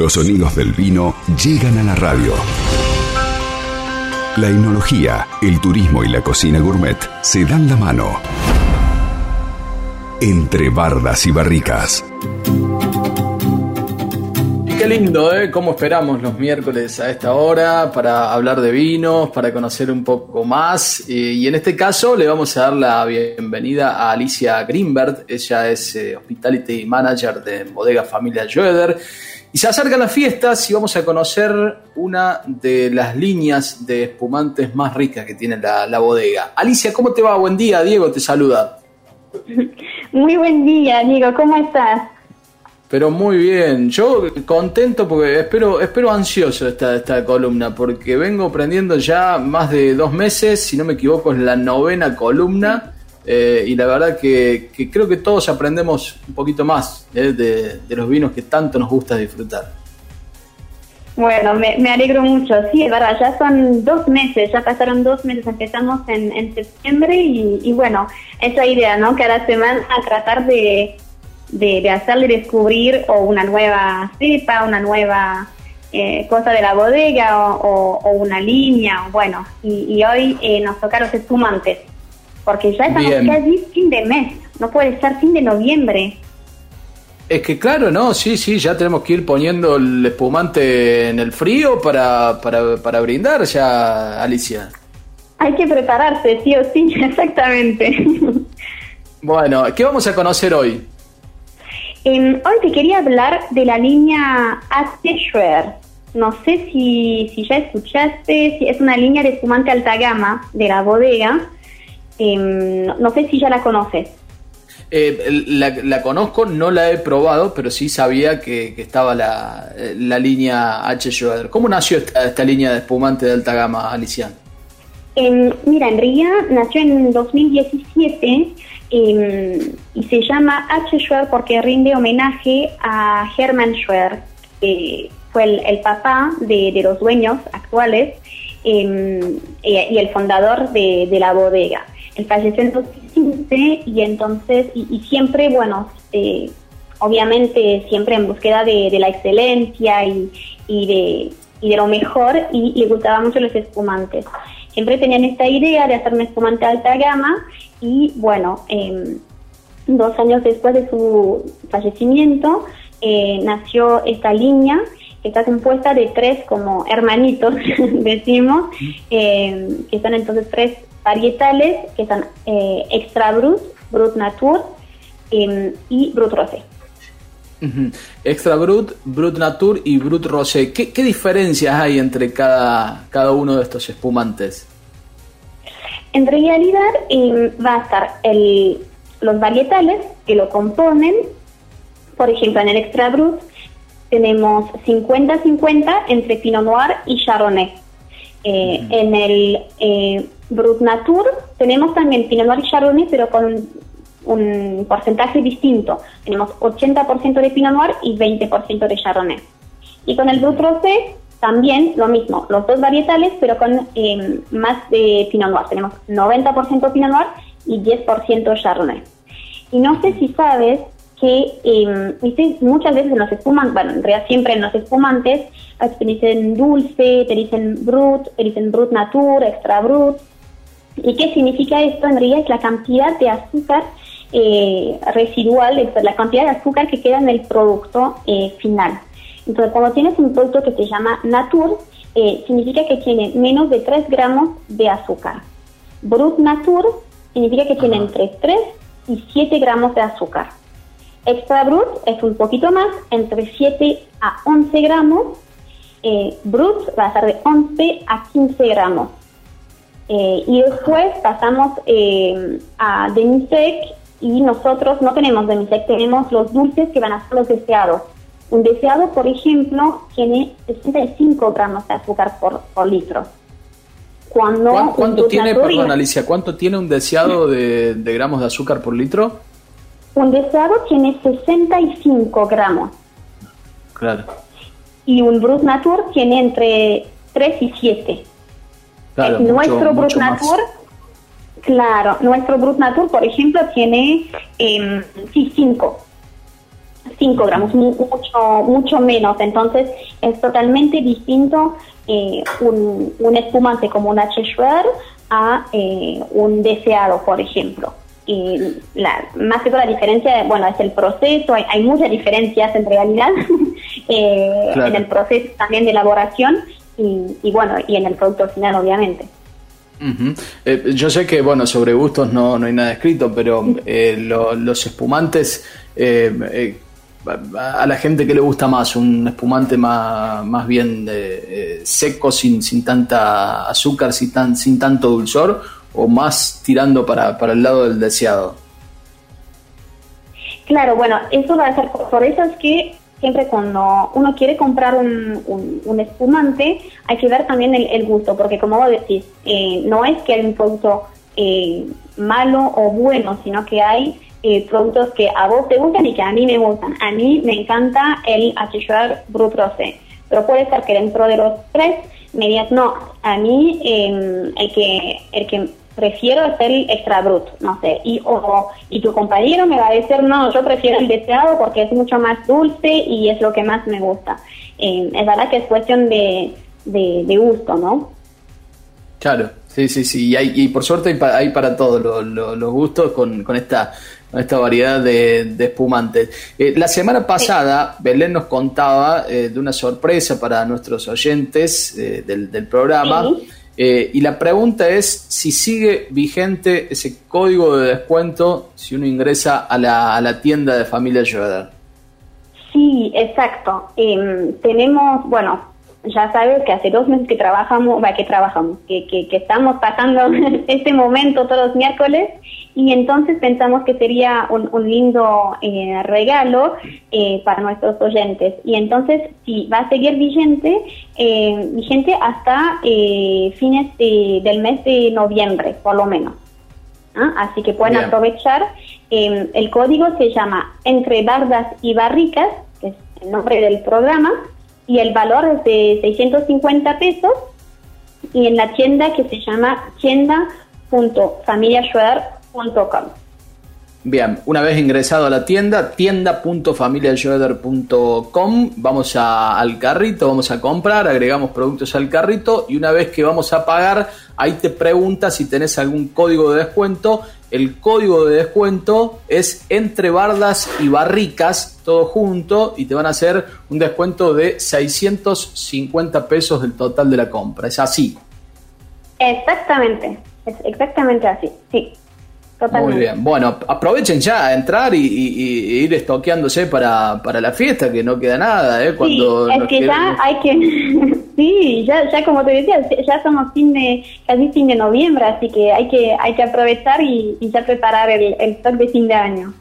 Los sonidos del vino llegan a la radio. La enología, el turismo y la cocina gourmet se dan la mano. Entre bardas y barricas. Y qué lindo, ¿eh? Cómo esperamos los miércoles a esta hora para hablar de vinos, para conocer un poco más. Y en este caso le vamos a dar la bienvenida a Alicia Greenberg. Ella es eh, Hospitality Manager de Bodega Familia Joeder y se acercan las fiestas y vamos a conocer una de las líneas de espumantes más ricas que tiene la, bodega. Alicia, ¿cómo te va? Buen día, Diego te saluda. Muy buen día, Diego, ¿cómo estás? Pero muy bien, yo contento porque espero, espero ansioso esta, esta columna, porque vengo aprendiendo ya más de dos meses, si no me equivoco es la novena columna, eh, y la verdad que, creo que todos aprendemos un poquito más eh, de, los vinos que tanto nos gusta disfrutar. Bueno, me, alegro mucho. Sí, es verdad, ya son dos meses, ya pasaron dos meses, empezamos en, septiembre y, bueno, esa idea, ¿no? Cada semana tratar de, de, hacerle descubrir o una nueva cepa, una nueva eh, cosa de la bodega o, una línea, bueno, y, hoy nos toca los espumantes porque ya estamos casi fin de mes, no puede ser fin de noviembre. Es que claro, no, sí, sí, ya tenemos que ir poniendo el espumante en el frío para, para, para brindar ya, Alicia. Hay que prepararse, sí o sí, exactamente. Bueno, ¿qué vamos a conocer hoy? Hoy te quería hablar de la línea Schwer. No sé si, si ya escuchaste, si es una línea de espumante alta gama de la bodega Em, no, sé si ya la conoces. Eh, la, conozco, no la he probado, pero sí sabía que, estaba la, línea H. Schroeder. ¿Cómo nació esta, línea de espumante de alta gama, Alicia? mira, en realidad nació en 2017 em, y se llama H. Schroeder porque rinde homenaje a Hermann Schroeder, que fue el, papá de, los dueños actuales em, y, el fundador de la bodega. Él falleció en 2015 y entonces, y, siempre, bueno, eh, obviamente siempre en búsqueda de, la excelencia y, de, de lo mejor y le gustaban mucho los espumantes. Siempre tenían esta idea de hacer un espumante de alta gama y bueno, em, dos años después de su fallecimiento eh, nació esta línea que está compuesta de tres como hermanitos, decimos, em, que son entonces tres varietales que son eh, Extra Brut, Brut Natur em, y Brut Rosé. Extra Brut, Brut Natur y Brut Rosé. ¿Qué, diferencias hay entre cada, cada uno de estos espumantes? En realidad em, va a estar el, los varietales que lo componen. Por ejemplo, en el Extra Brut tenemos 50-50 entre Pinot Noir y Chardonnay. Eh, en el eh, Brut Natur tenemos también Pinot Noir y Chardonnay, pero con un porcentaje distinto. Tenemos 80% de Pinot Noir y 20% de Chardonnay. Y con el Brut Rosé también lo mismo, los dos varietales, pero con em, más de Pinot Noir. Tenemos 90% Pinot Noir y 10% Chardonnay. Y no sé si sabes que eh, muchas veces en los espumantes, bueno, en realidad siempre en los espumantes, te dicen dulce, te dicen brut, te dicen brut natur, extra brut. ¿Y qué significa esto? En realidad es la cantidad de azúcar eh, residual, la cantidad de azúcar que queda en el producto eh, final. Entonces, cuando tienes un producto que se llama natur, eh, significa que tiene menos de 3 gramos de azúcar. Brut natur significa que tiene entre 3 y 7 gramos de azúcar. Extra Brut es un poquito más, entre 7 a 11 gramos. Eh, brut va a ser de 11 a 15 gramos. Eh, y después pasamos eh, a Demisec y nosotros no tenemos Demisec, tenemos los dulces que van a ser los deseados. Un deseado, por ejemplo, tiene 65 gramos de azúcar por, litro. Cuando ¿Cuánto, tiene, perdón Alicia, cuánto tiene un deseado de gramos de azúcar por litro? Un deseado tiene 65 gramos. Claro. Y un Brut Natur tiene entre 3 y 7. Claro, eh, nuestro Brut Natur, claro, nuestro Brut Natur, por ejemplo, tiene eh, sí, 5. 5 gramos, mucho, mucho menos. Entonces es totalmente distinto eh, un, un, espumante como un H. a eh, un deseado, por ejemplo. Y la, más que toda la diferencia, bueno, es el proceso, hay, muchas diferencias en realidad eh, en el proceso también de elaboración y, y bueno, y en el producto final, obviamente. Eh, yo sé que, bueno, sobre gustos no, no hay nada escrito, pero eh, los espumantes, eh, a la gente que le gusta más, un espumante más, más bien seco, sin, sin tanta azúcar, sin, tan, sin tanto dulzor, o más tirando para, para el lado del deseado. Claro, bueno, eso va a ser, por eso es que siempre cuando uno quiere comprar un, un, espumante, hay que ver también el, gusto, porque como vos decís, eh, no es que hay un producto eh, malo o bueno, sino que hay eh, productos que a vos te gustan y que a mí me gustan. A mí me encanta el Achichuar Brut Rosé, pero puede ser que dentro de los tres me digas, no, a mí em, el que el que prefiero hacer el extra brut, no sé, y, o, y tu compañero me va a decir, no, yo prefiero el deseado porque es mucho más dulce y es lo que más me gusta. Eh, es verdad que es cuestión de, de, gusto, ¿no? Claro, sí, sí, sí, y, hay, y por suerte hay para, todos los gustos con, con esta esta variedad de, espumantes. Eh, la semana pasada, Belén nos contaba eh, de una sorpresa para nuestros oyentes del, del, programa. Eh, y la pregunta es si sigue vigente ese código de descuento si uno ingresa a la, a la tienda de familia Schroeder. Sí, exacto. Em, tenemos, bueno, ya sabes que hace dos meses que trabajamos, que trabajamos, que, que, estamos pasando este momento todos los miércoles y entonces pensamos que sería un, lindo eh, regalo eh, para nuestros oyentes. Y entonces sí, va a seguir vigente, eh, vigente hasta fines del mes de noviembre, por lo menos. ¿Ah? Así que pueden aprovechar. el código se llama Entre Bardas y Barricas, que es el nombre del programa y el valor es de 650 pesos y en la tienda que se llama tienda.familiaschroeder.com. Bien, una vez ingresado a la tienda, tienda.familiaschroeder.com, vamos al carrito, vamos a comprar, agregamos productos al carrito y una vez que vamos a pagar, ahí te pregunta si tenés algún código de descuento. El código de descuento es entre bardas y barricas, todo junto, y te van a hacer un descuento de 650 pesos del total de la compra. Es así. Exactamente, es exactamente así, sí. Muy bien. Bueno, aprovechen ya a entrar y, ir estoqueándose para, para la fiesta, que no queda nada, ¿eh? Cuando sí, es que ya hay que... sí, ya, ya como te decía, ya somos fin de, casi fin de noviembre, así que hay que, hay que aprovechar y, ya preparar el, el stock de fin de año.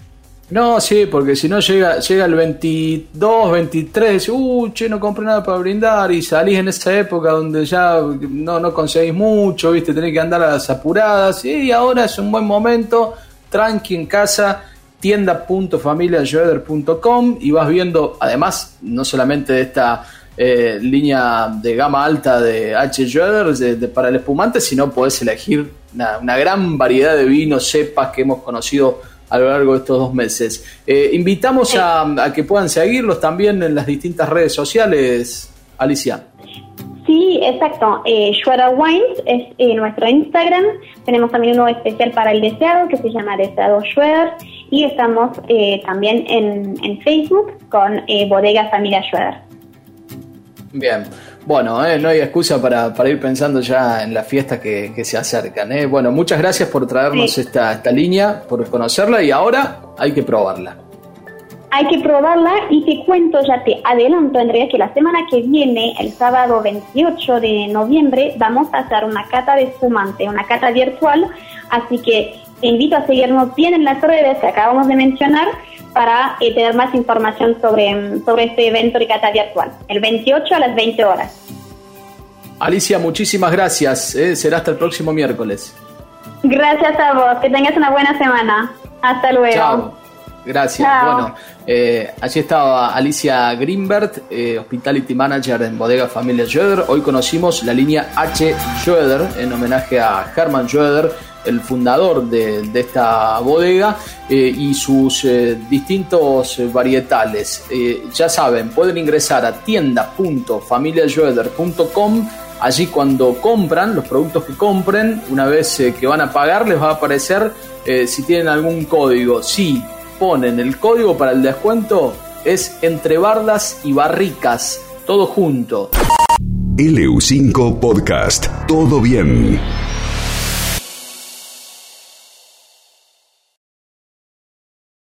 No, sí, porque si no llega, llega el 22, 23, uh, che, no compré nada para brindar y salís en esa época donde ya no, no conseguís mucho, viste, tenés que andar a las apuradas y ahora es un buen momento, tranqui en casa, tienda.familiajoeder.com y vas viendo, además, no solamente de esta eh, línea de gama alta de H. Joeder para el espumante, sino podés elegir una, una gran variedad de vinos, cepas que hemos conocido a lo largo de estos dos meses. Eh, invitamos a, que puedan seguirlos también en las distintas redes sociales, Alicia. Sí, exacto. Eh, Wines es eh, nuestro Instagram. Tenemos también uno especial para el deseado que se llama Deseado Schroeder. Y estamos eh, también en, en, Facebook con Bodega Familia Schroeder. Bien. Bueno, eh, no hay excusa para, ir pensando ya en las fiestas que, se acercan. Eh. Bueno, muchas gracias por traernos esta, esta línea, por conocerla y ahora hay que probarla. Hay que probarla y te cuento, ya te adelanto, Andrea, que la semana que viene, el sábado 28 de noviembre, vamos a hacer una cata de espumante, una cata virtual, así que te invito a seguirnos bien en las redes que acabamos de mencionar para eh, tener más información sobre, sobre este evento de cata virtual, el 28 a las 20 horas. Alicia, muchísimas gracias. Eh. Será hasta el próximo miércoles. Gracias a vos. Que tengas una buena semana. Hasta luego. Chao. Gracias. Bueno, eh, allí estaba Alicia Greenberg, eh, Hospitality Manager en Bodega Familia Schroeder. Hoy conocimos la línea H. Schroeder en homenaje a Hermann Schroeder el fundador de, esta bodega y sus distintos varietales. ya saben, pueden ingresar a tienda.familiajoeder.com Allí cuando compran, los productos que compren, una vez que van a pagar, les va a aparecer si tienen algún código. Si ponen el código para el descuento, es entre bardas y barricas, todo junto. LU5 Podcast, todo bien.